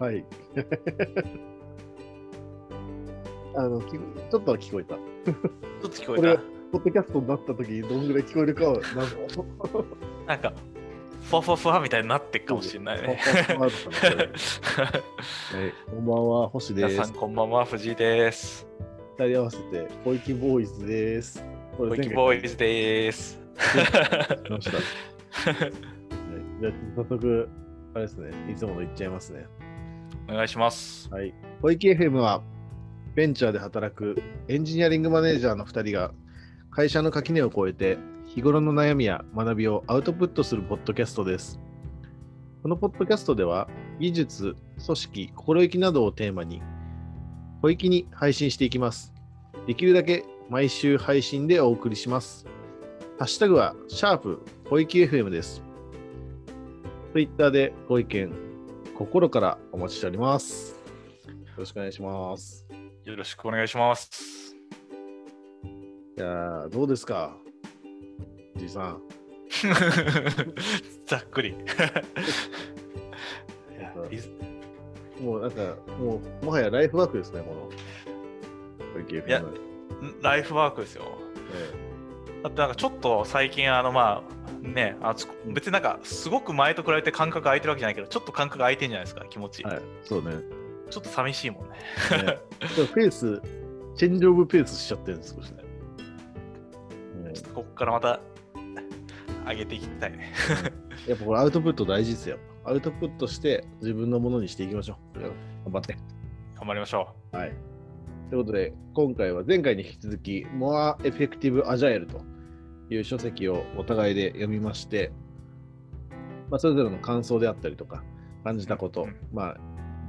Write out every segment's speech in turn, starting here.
はい。あの、きちょっとは聞こえた。ちょっと聞こえこれた。ポッドキャストになった時にどんぐらい聞こえるかは謎。なんか、ふわふわふわみたいになってるかもしれないね。はい、こんばんは、星です皆さん、。こんばんは、藤井です。二人合わせて、小池ボーイズです。こボイキボーイズです。じゃあ、早速、あれですね、いつもの言っちゃいますね。お願いします。はい。小池 FM は、ベンチャーで働くエンジニアリングマネージャーの2人が、会社の垣根を越えて、日頃の悩みや学びをアウトプットするポッドキャストです。このポッドキャストでは、技術、組織、心意気などをテーマに、小域に配信していきます。できるだけ毎週配信でお送りします。ハッシュタグは、シャープ小池 FM です。Twitter でご意見、心からお待ちしております。よろしくお願いします。よろしくお願いします。いやー、どうですか？じいさん。ざっくり。もうなんか、もう、もはやライフワークですね、この。いやライフワークですよ。だってなんかちょっと最近あのまあねあつ別になんかすごく前と比べて間隔空いてるわけじゃないけどちょっと間隔空いてんじゃないですか気持ち、ええはい、そうね。ちょっと寂しいもんねねちょっとペース、チェンジオブペースしちゃってるんです、少しね。ねちょっとここからまた上げていきたいねやっぱこれアウトプット大事ですよ。アウトプットして自分のものにしていきましょう。頑張って。頑張りましょはい。ということで、今回は前回に引き続き、More Effective Agile という書籍をお互いで読みまして、まあ、それぞれの感想であったりとか、感じたこと、うんまあ、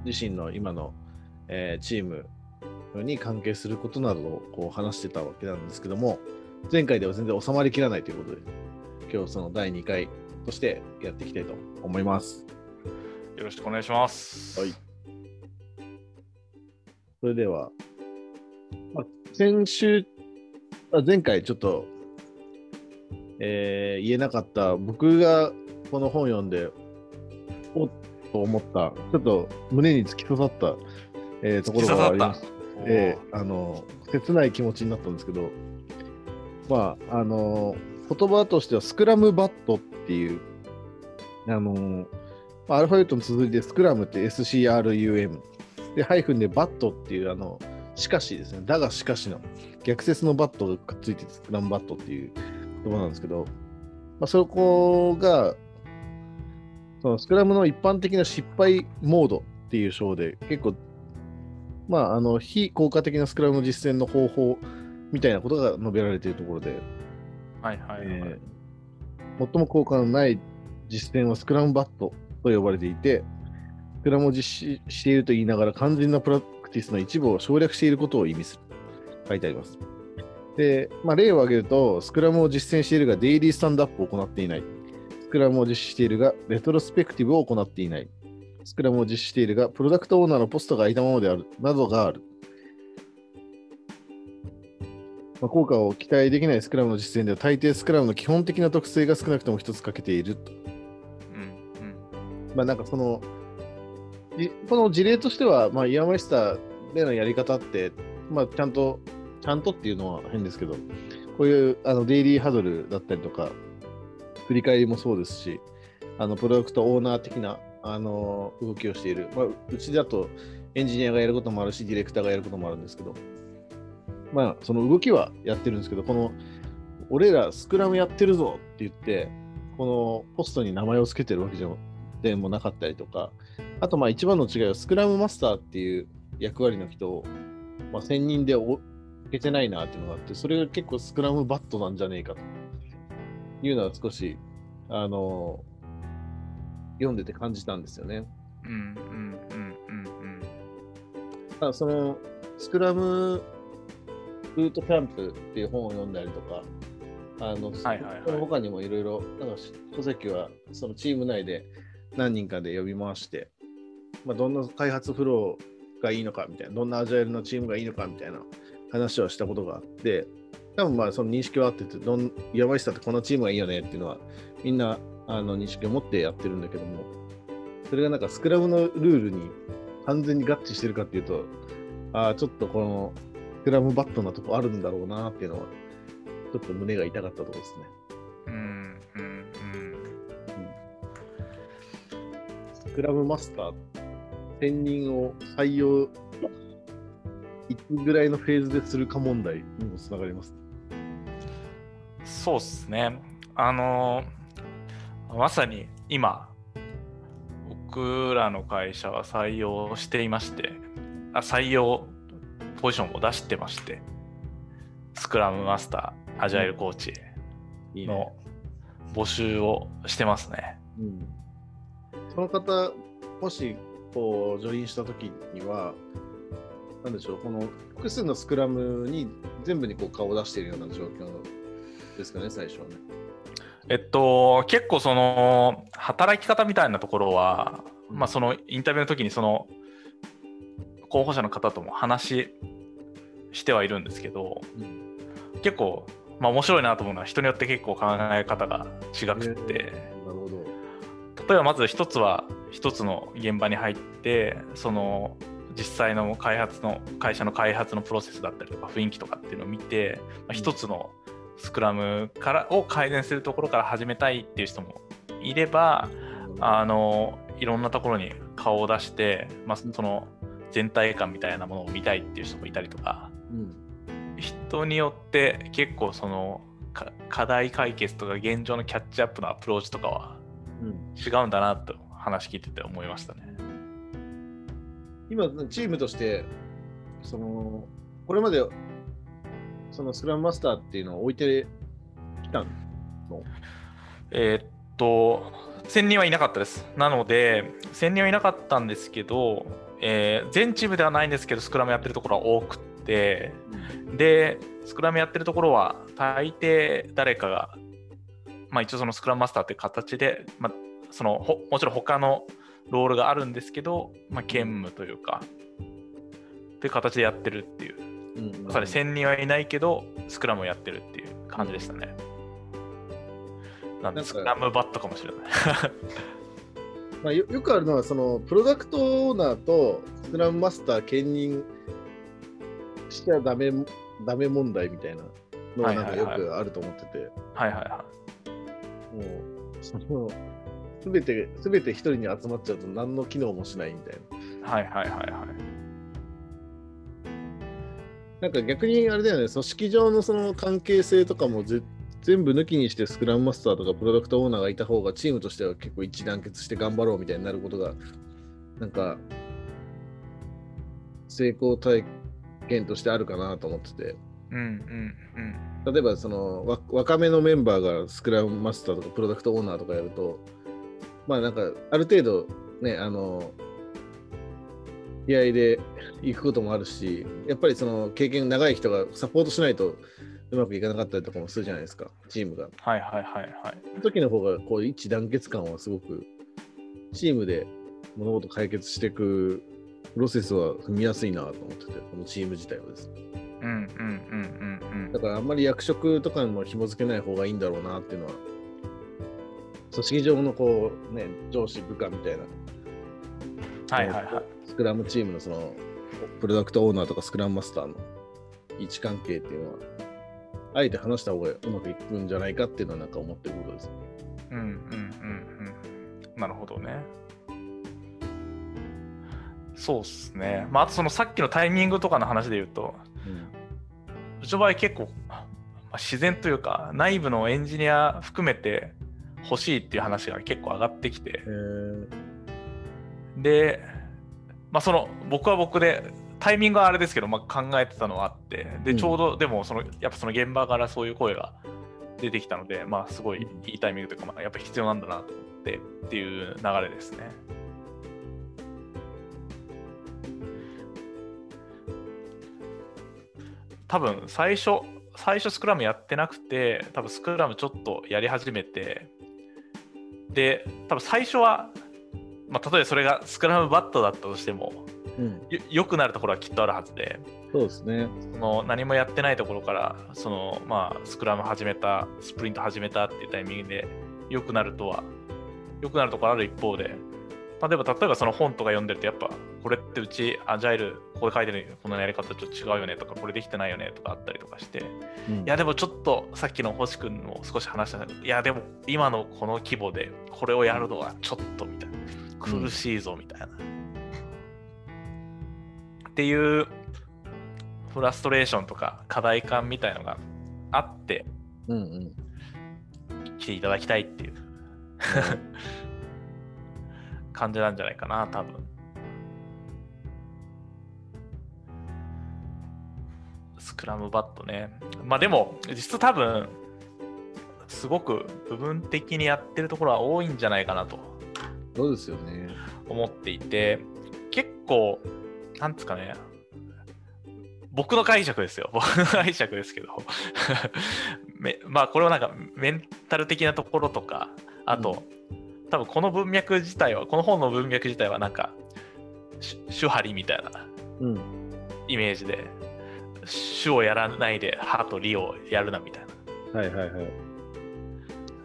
自身の今の、えーチームに関係することなどをこう話してたわけなんですけども、前回では全然収まりきらないということで、今日その第2回としてやっていきたいと思います。うよろしくお願いします。はい。それでは、まあ、先週、あ前回ちょっと、えー言えなかった、僕がこの本読んで、おっと思った、ちょっと胸に突き刺さった、えーところがあります。えーあの切ない気持ちになったんですけど、まあ、あの言葉としてはスクラムバットっていう、あのまあアルファベットの続きでスクラムって SCRUM で、ハイフンでバットっていう、あの、しかしですね、だがしかしの逆説のバットがくっついててスクラムバットっていう言葉なんですけど、まあ、そこが、そのスクラムの一般的な失敗モードっていう章で、結構、まあ、あの、非効果的なスクラムの実践の方法みたいなことが述べられているところで、はいはいはい、えー最も効果のない実践はスクラムバットと呼ばれていて、スクラムを実施していると言いながら肝心なプラクティスの一部を省略していることを意味する。書いてあります。で、まあ、例を挙げると、スクラムを実践しているがデイリースタンドアップを行っていない。スクラムを実施しているがレトロスペクティブを行っていない。スクラムを実施しているがプロダクトオーナーのポストが空いたままである。などがある。まあ、効果を期待できないスクラムの実践では大抵スクラムの基本的な特性が少なくとも一つ欠けていると。うんうんまあなんかその、じこの事例としては、まあ、イヤーマイスターでのやり方って、まあちゃんと、ちゃんとっていうのは変ですけど、こういうあのデイリーハドルだったりとか、振り返りもそうですし、あのプロダクトオーナー的なあの動きをしている、まあ、うちだとエンジニアがやることもあるし、ディレクターがやることもあるんですけど、まあ、その動きはやってるんですけど、この、俺らスクラムやってるぞって言って、このポストに名前を付けてるわけでもなかったりとか、あとまあ一番の違いはスクラムマスターっていう役割の人を、まあ、専任でおけてないなっていうのがあって、それが結構スクラムバットなんじゃねえかというのは少し、あの読んでて感じたんですよね。うんうんうんうんうんそのスクラムブートキャンプっていう本を読んだりとか、あの、はいはいはいその他にもいろいろ、なんか書籍はそのチーム内で何人かで呼び回して、まあ、どんな開発フローがいいのかみたいな、どんなアジャイルのチームがいいのかみたいな話をしたことがあって、多分まあその認識はあってて、どんやばい人ってこのチームがいいよねっていうのは、みんなあの認識を持ってやってるんだけども、それがなんかスクラムのルールに完全に合致してるかっていうと、ああ、ちょっとこのスクラムバットなとこあるんだろうなっていうのは、ちょっと胸が痛かったところですね。うんうんうんスクラムマスター、専任を採用、いつぐらいのフェーズでするか問題にもつながります。そうっすね。あのまさに今、僕らの会社は採用していまして、あ採用ポジションを出してまして、スクラムマスター、アジャイルコーチの募集をしてますね。うん、その方、もしこうジョインしたときには、なんでしょう、この複数のスクラムに全部にこう顔を出しているような状況ですかね、最初はね。えっと、結構その働き方みたいなところは、まあ、そのインタビューの時にその候補者の方とも話してはいるんですけど、うん結構、まあ、面白いなと思うのは人によって結構考え方が違くて、なるほど。例えばまず一つは一つの現場に入ってその実際の開発の会社の開発のプロセスだったりとか雰囲気とかっていうのを見て、まあ、一つのスクラムからを改善するところから始めたいっていう人もいればあのいろんなところに顔を出して、まあ、その全体感みたいなものを見たいっていう人もいたりとかうん人によって結構そのか課題解決とか現状のキャッチアップのアプローチとかはうん、違うんだなと話聞いてて思いましたね。今、チームとして、そのこれまでそのスクラムマスターっていうのを置いてきたの？えーっと、1000人はいなかったです。なので、1000人はいなかったんですけど、えー全チームではないんですけど、スクラムやってるところは多くて、で、スクラムやってるところは、大抵誰かが、まあ一応そのスクラムマスターっていう形で、まあ、そのほもちろん他のロールがあるんですけど、まあ、兼務というか、っていう形でやってるっていう、うんまさに1000人はいないけど、スクラムをやってるっていう感じでしたね。なんで、スクラムバットかもしれない。まあ、よよくあるのは、そのプロダクトオーナーとスクラムマスター兼任しちゃダメダメ問題みたいなのがなんかよくあると思ってて、はいはいはもう、その、すべて、すべて一人に集まっちゃうと何の機能もしないみたいな。い。はいはいはいはい。なんか逆にあれだよね、組織上のその関係性とかもぜ全部抜きにしてスクラムマスターとかプロダクトオーナーがいた方がチームとしては結構一致団結して頑張ろうみたいになることが、なんか、成功体験としてあるかなと思ってて、うんうんうん。例えばそのわ若めのメンバーがスクラムマスターとかプロダクトオーナーとかやると、まあなんかある程度ね、あの、気合で行くこともあるし、やっぱりその経験長い人がサポートしないとうまくいかなかったりとかもするじゃないですか、チームが。はいはいはいはい。その時の方がこう一致団結感はすごくチームで物事解決していくプロセスは踏みやすいなと思ってて、このチーム自体はですね。うんうんうんうんだからあんまり役職とかにも紐付けない方がいいんだろうなっていうのは、組織上のこうね、上司部下みたいな、うん。はいはいはい。スクラムチームのそのプロダクトオーナーとかスクラムマスターの位置関係っていうのは、あえて話した方がうまくいくんじゃないかっていうのはなんか思ってることです。うんうんうんうん。なるほどね。そうっすね。まあ、あとそのさっきのタイミングとかの話で言うと、うちの場合結構、まあ、自然というか、内部のエンジニア含めて欲しいっていう話が結構上がってきて。で、まあ、その僕は僕でタイミングはあれですけど、まあ、考えてたのはあって。でうん。ちょうどでもそのやっぱその現場からそういう声が出てきたので、まあ、すごいいいタイミングというか、まあ、やっぱ必要なんだなと思ってっていう流れですね。多分最初最初スクラムやってなくて多分スクラムちょっとやり始めてで多分最初はまあ、例えばそれがスクラムバットだったとしてもうん、よ良くなるところはきっとあるはずでそうですね。その何もやってないところからその、まあ、スクラム始めたスプリント始めたっていうタイミングで良くなるとは良くなるところある一方でまあ、でも例えばその本とか読んでるとやっぱこれってうちアジャイルここで書いてるこのやり方ちょっと違うよねとかこれできてないよねとかあったりとかして。うん。いやでもちょっとさっきの星君も少し話したいやでも今のこの規模でこれをやるのはちょっとみたいな。苦しいぞみたいな、っていうフラストレーションとか課題感みたいのがあってうんうん。来ていただきたいっていう 感じなんじゃないかな多分。スクラムバットね。まあでも実質多分すごく部分的にやってるところは多いんじゃないかなと。そうですよね。思っていて結構なんですかね僕の解釈ですよ。僕の解釈ですけど。めまあこれはなんかメンタル的なところとかあと、多分この文脈自体はこの本の文脈自体はなんかし手張りみたいなうん。イメージで主をやらないで歯と理をやるなみたいはいはいはい。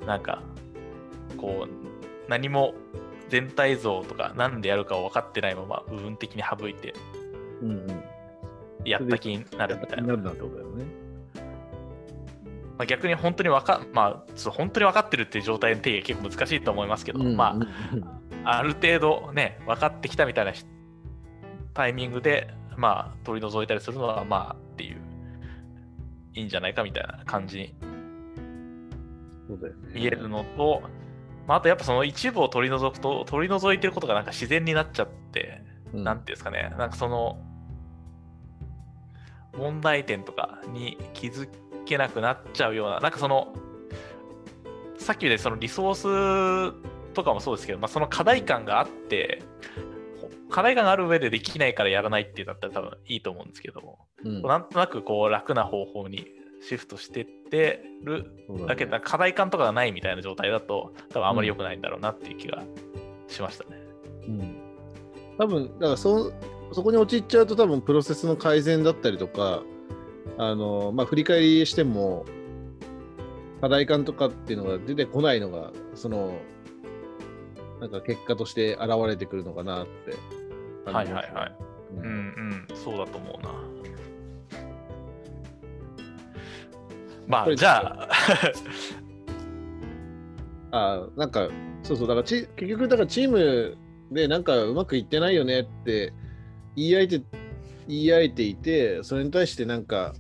ななんかこう何も全体像とか何でやるかを分かってないまま部分的に省いてうんうん。やった気になるみたいな。なるなってことだよね。まあ、逆に本当に分か、まあ、本当に分かってるっていう状態の定義は結構難しいと思いますけど、まうんうん。あ、ある程度ね、分かってきたみたいなしタイミングで、まあ、取り除いたりするのは、まあ、っていう、いいんじゃないかみたいな感じに。見えるのと、まあ、あとやっぱその一部を取り除くと、取り除いてることがなんか自然になっちゃって、うん。なんていうんですかね、なんかその、問題点とかに気づけなくなっちゃうような、なんかその、さっきでそのリソースとかもそうですけど、まあ、その課題感があって、ほ課題感がある上でできないからやらないっていうんだったら多分いいと思うんですけども、うん。なんとなくこう楽な方法にシフトしてってるだね。だけど、課題感とかがないみたいな状態だと、多分あんまり良くないんだろうなっていう気がしましたね。うん。多分だからそそこに陥っちゃうと多分プロセスの改善だったりとかあの、まあ、振り返りしても課題感とかっていうのが出てこないのがそのなんか結果として現れてくるのかなってはいはいはい。ううんんうん、そうだと思うな。まあ、じゃあ、あなんかそうそう。だからチ結局だからチームでなんかうまくいってないよねって言い合えて言い合えていてそれに対してなんか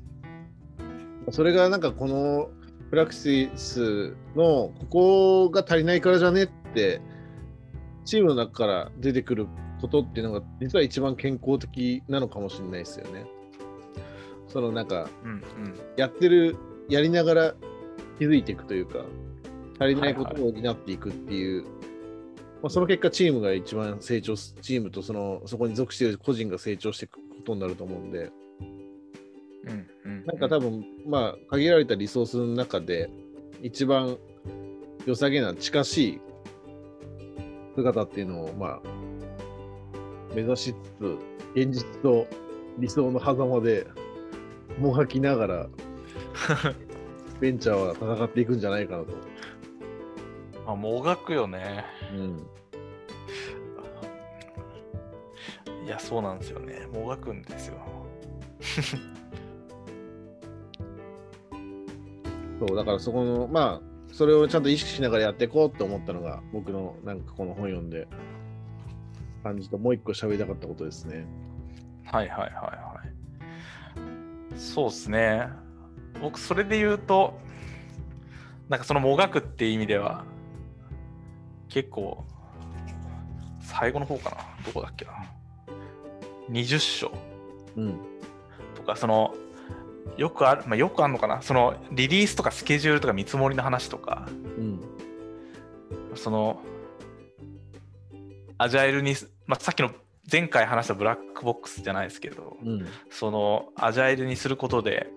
それがなんかこのプラクシスのここが足りないからじゃねってチームの中から出てくることっていうのが実は一番健康的なのかもしれないですよね。そのなんかうんうん、やってるやりながら気づいていくというか足りないことを担っていくっていう、まあ、その結果チームが一番成長すチームとそのそこに属している個人が成長していくことになると思うんでなんか多分まあ限られたリソースの中で一番良さげな近しい姿っていうのをまあ目指しつつ現実と理想の狭間でもがきながら ベンチャーは戦っていくんじゃないかなと。まあ、もがくよね。うん。いや、そうなんですよね。もがくんですよ。そう、だからそこの、まあ、それをちゃんと意識しながらやっていこうって思ったのが、僕のなんかこの本読んで感じと、もう一個喋りたかったことですね。はいはいはいはい。そうですね。僕、それで言うと、なんかそのもがくっていう意味では、結構、最後の方かな。どこだっけな。20章うん。とか、その、よくある、まあ、よくあるのかな？その、リリースとかスケジュールとか見積もりの話とか、うん。その、アジャイルに、まあ、さっきの前回話したブラックボックスじゃないですけど、うん。そのアジャイルにすることで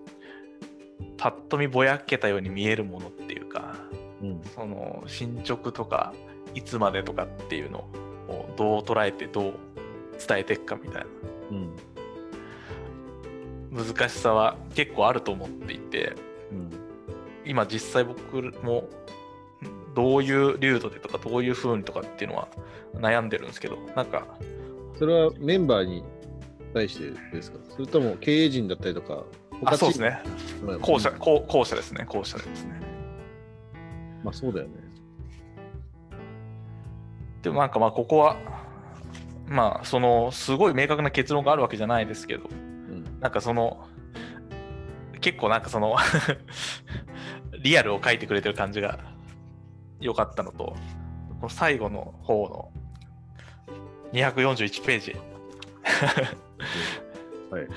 パッと見ぼやけたように見えるものっていうかうん。その進捗とかいつまでとかっていうのをどう捉えてどう伝えていくかみたいうん。な難しさは結構あると思っていてうん。今実際僕もどういう流度でとか、どういう風にとかっていうのは悩んでるんですけど、なんか、それはメンバーに対してですか？それとも経営陣だったりとか、あそうですね。まあ後者、うん後後者ですね。後者ですね。まあそうだよね。でもなんかまあここは、まあそのすごい明確な結論があるわけじゃないですけど、うん。なんかその結構なんかその リアルを書いてくれてる感じが良かったのと、この最後の方の241ページ。はい。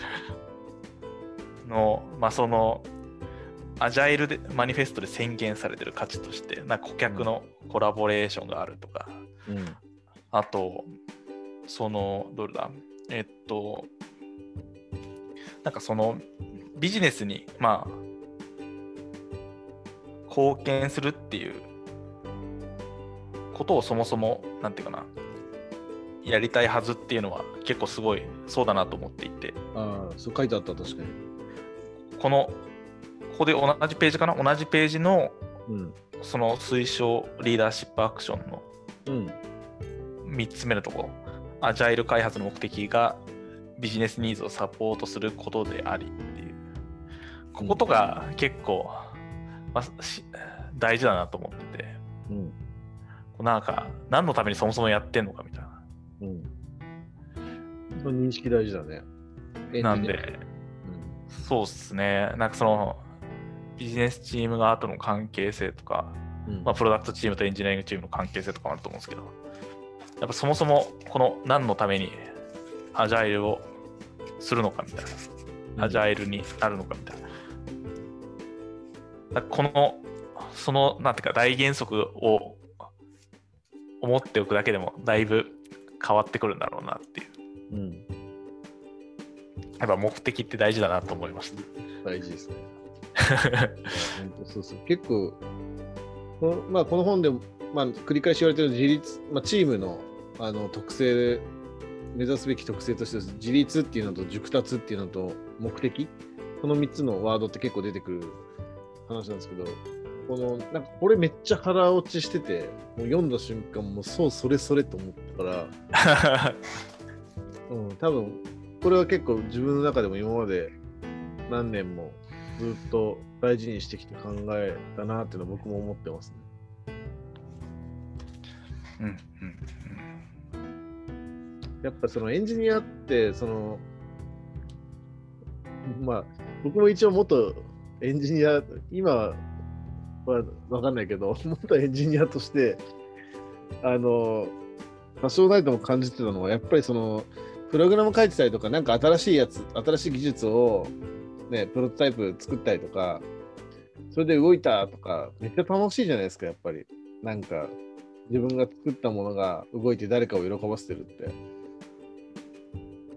の、まあそのアジャイルでマニフェストで宣言されてる価値として、なんか顧客のコラボレーションがあるとか、うん。あと、その、どれだ、えっと、なんかそのビジネスに、まあ、貢献するっていうことをそもそも、なんていうかな、やりたいはずっていうのは結構すごいそうだなと思っていて、ああ、そう書いてあった、確かに。この、ここで同じページかな？同じページのうん。その推奨リーダーシップアクションのうん。3つ目のところ、アジャイル開発の目的がビジネスニーズをサポートすることでありっていう、こことが結構、まあ、し大事だなと思ってて、うん。なんか、何のためにそもそもやってんのかみたいな。うん。その認識大事だね。なんで、そうっすね、なんかその、ビジネスチーム側との関係性とか、うん。うんまあ、プロダクトチームとエンジニアリングチームの関係性とかもあると思うんですけど、やっぱそもそもこの何のためにアジャイルをするのかみたいな、アジャイルになるのかみたいな。この、その、なんていうか、大原則を思っておくだけでも、だいぶ変わってくるんだろうなっていう。うん。やっぱ目的って大事だなと思いました。大事ですね。そうそう。結構、この,、まあ、この本でも、まあ、繰り返し言われてる自立、まあ、チームのあの特性、目指すべき特性として自立っていうのと熟達っていうのと目的、この3つのワードって結構出てくる話なんですけど、このなんかこれめっちゃ腹落ちしてて、もう読んだ瞬間、もうそうそれそれと思ったから、うん、多分これは結構自分の中でも今まで何年もずっと大事にしてきて考えたなっていうのは僕も思ってますね。うんうんやっぱそのエンジニアってそのまあ僕も一応元エンジニア今は分かんないけど 元エンジニアとしてあの多少なりとも感じてたのはやっぱりそのプログラム書いてたりとかなんか新しいやつ新しい技術をねプロトタイプ作ったりとかそれで動いたとかめっちゃ楽しいじゃないですかやっぱりなんか自分が作ったものが動いて誰かを喜ばせてるって。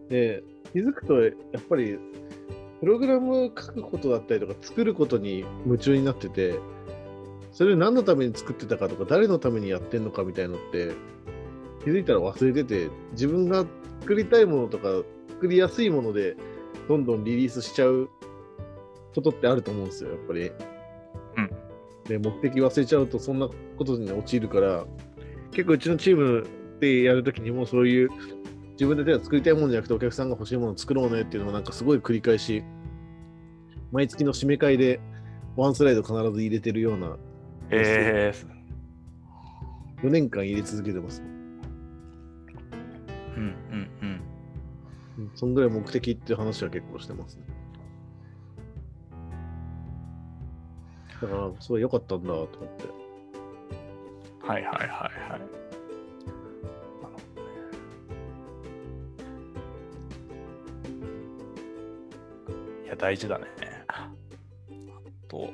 で、気づくと、やっぱり、プログラムを書くことだったりとか、作ることに夢中になってて、それを何のために作ってたかとか、誰のためにやってんのかみたいのって、気づいたら忘れてて、自分が作りたいものとか、作りやすいもので、どんどんリリースしちゃうことってあると思うんですよ、やっぱり。うんで、目的忘れちゃうと、そんなことに陥るから、結構うちのチームでやるときにもそういう自分で手が作りたいものじゃなくてお客さんが欲しいものを作ろうねっていうのもなんかすごい繰り返し毎月の締め会でワンスライド必ず入れてるようなえー、4年間入れ続けてます。うんうんうん。うんそんぐらい目的っていう話は結構してますね。だから、すごい良かったんだと思って。はいはいはいはい。や、大事だね。あと、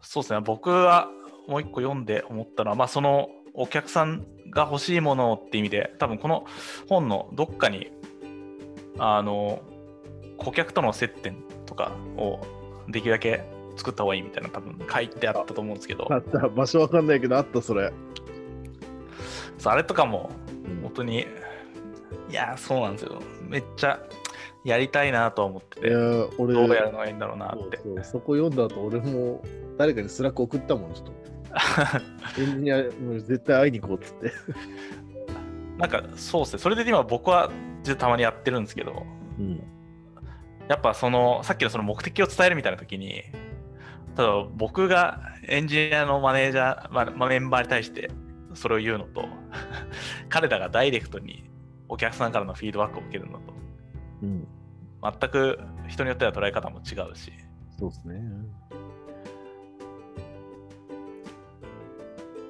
そうですね、僕はもう一個読んで思ったのは、まあ、そのお客さんが欲しいものって意味で、多分この本のどっかに、あの、顧客との接点とかをできるだけ作った方がいいみたいな多分書いてあったと思うんですけど、あった、場所わかんないけど、あった、それ。そうあれとかもうん本当にいやそうなんですよめっちゃやりたいなとは思ってていやー、俺、どうやるのがいいんだろうなってそこ読んだ後、俺も誰かに Slack 送ったもん、ちょっと。エンジニア、絶対会いに行こうっつって。なんかそうですね、それで今僕はたまにやってるんですけど、うん。やっぱそのさっきのその目的を伝えるみたいな時に、ただ僕がエンジニアのマネージャー、まあまあメンバーに対してそれを言うのと、彼らがダイレクトにお客さんからのフィードバックを受けるのと、うん。全く人によっては捉え方も違うし、そうですね。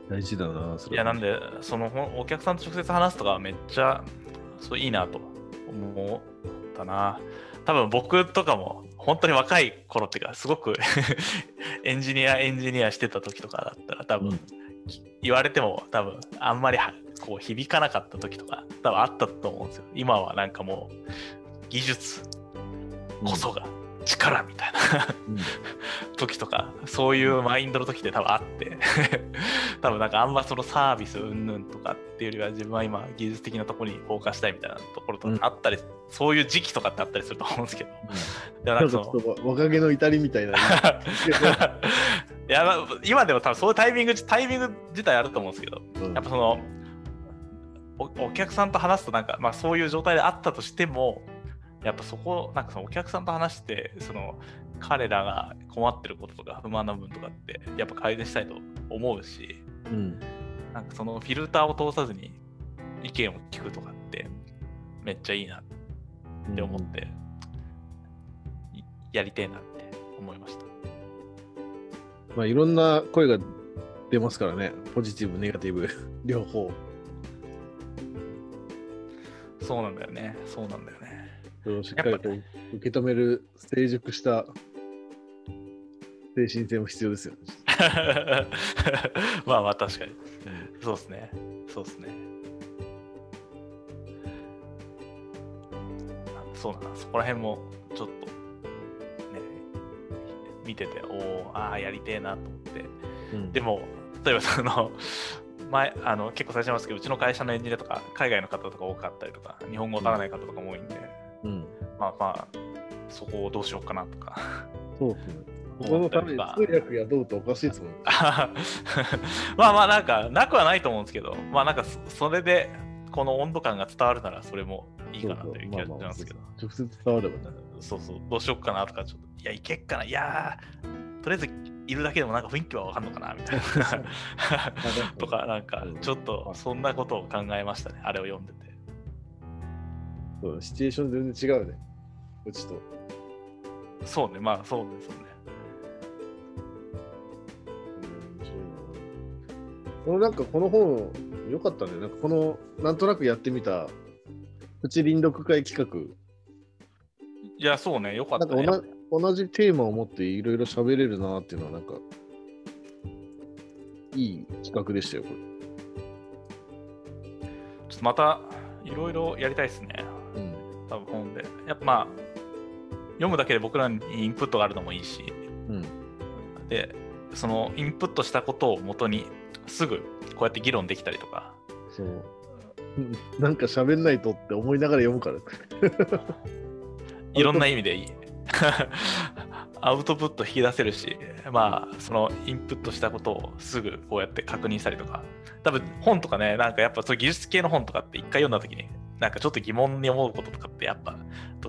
大事だな、それは。いやなんで、そのお客さんと直接話すとかはめっちゃそういいなと思ったな。多分僕とかも本当に若い頃っていうか、すごく エンジニア、エンジニアしてた時とかだったら、多分、うん言われても多分あんまりはこう響かなかった時とか多分あったと思うんですよ。今はなんかもう技術こそが力みたいな。うん。時とか、そういうマインドの時って多分あって、多分なんかあんまそのサービス云々とかっていうよりは自分は今技術的なところにフォーカスしたいみたいなところとかあったり、そういう時期とかってあったりすると思うんですけど、でもななんんかその若気の至りみたいな。いやまあ今でも多分そういうタイミングタイミング自体あると思うんですけど、うん。やっぱそのおお客さんと話すとなんか、まあ、そういう状態であったとしてもやっぱそこなんかそのお客さんと話してその彼らが困ってることとか不満な部分とかってやっぱ改善したいと思うしうん。なんかそのフィルターを通さずに意見を聞くとかってめっちゃいいなって思って、いやりてえなって思いました。まあ、いろんな声が出ますからね。ポジティブ、ネガティブ、両方。そうなんだよね。そうなんだよね。それをしっかりと受け止める成熟した精神性も必要ですよね。まあまあ確かに。そうですね。そうですね。そうだな、そこら辺もちょっとね、見てて、おお、ああ、やりてえなと思って。うんでも、例えばその、前、あの結構最初に言いますけど、うちの会社のエンジニアとか、海外の方とか多かったりとか、日本語わからない方とかも多いんで、うん。まあまあ、そこをどうしようかなとか。そうですね。ここのために通訳雇うとおかしいですもん。まあまあなんかなくはないと思うんですけどまあなんかそそれでこの温度感が伝わるならそれもいいかなという気がしますけど直接伝わればね。そうそうどうしよっかなとかちょっといやいけっかないやーとりあえずいるだけでもなんか雰囲気はわかんのかなみたいな とかなんかちょっとそんなことを考えましたねあれを読んでてそうシチュエーション全然違うね。うちと。そうねまあそうですよねこのなんかこの本、よかったね。なんかこの、なんとなくやってみた、プチ臨読会企画。いやそうねよかったねなんか同じテーマを持っていろいろ喋れるなっていうのは、なんか、いい企画でしたよ、これ。ちょっとまたいろいろやりたいですねうん。多分本で。やっぱまあ、読むだけで僕らにインプットがあるのもいいし、うん。で、そのインプットしたことをもとにすぐこうやって議論できたりとか、そう。うんなんか喋んないとって思いながら読むから。いろんな意味でいい。アウトプット引き出せるし、まあ、そのインプットしたことをすぐこうやって確認したりとか、多分本とかね、なんかやっぱそう技術系の本とかって一回読んだ時に、なんかちょっと疑問に思うこととかってやっぱ、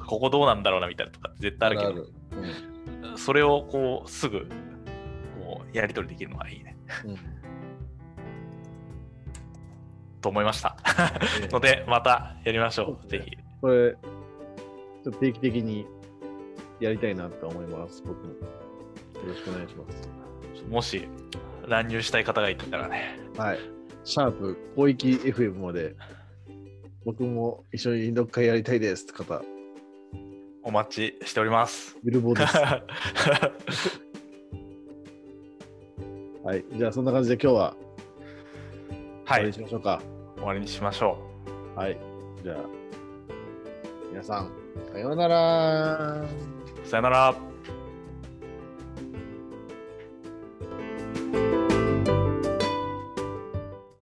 ここどうなんだろうなみたいなとかって絶対あるけど、うんそれをこうすぐこうやり取りできるのがいいね。うん と思いました。え えので、またやりましょう。ねぜひ。これ、ちょっと定期的にやりたいなと思います、僕も。よろしくお願いします。もし乱入したい方がいたらね、はい。シャープ広域 FM まで、僕も一緒に読会やりたいですって方、お待ちしております。ビルボードです。は はい。じゃあ、そんな感じで今日は終わりにい、しましょうか。終わりにしましょはい。じゃあ、皆さん、さようなら。う。さよなら。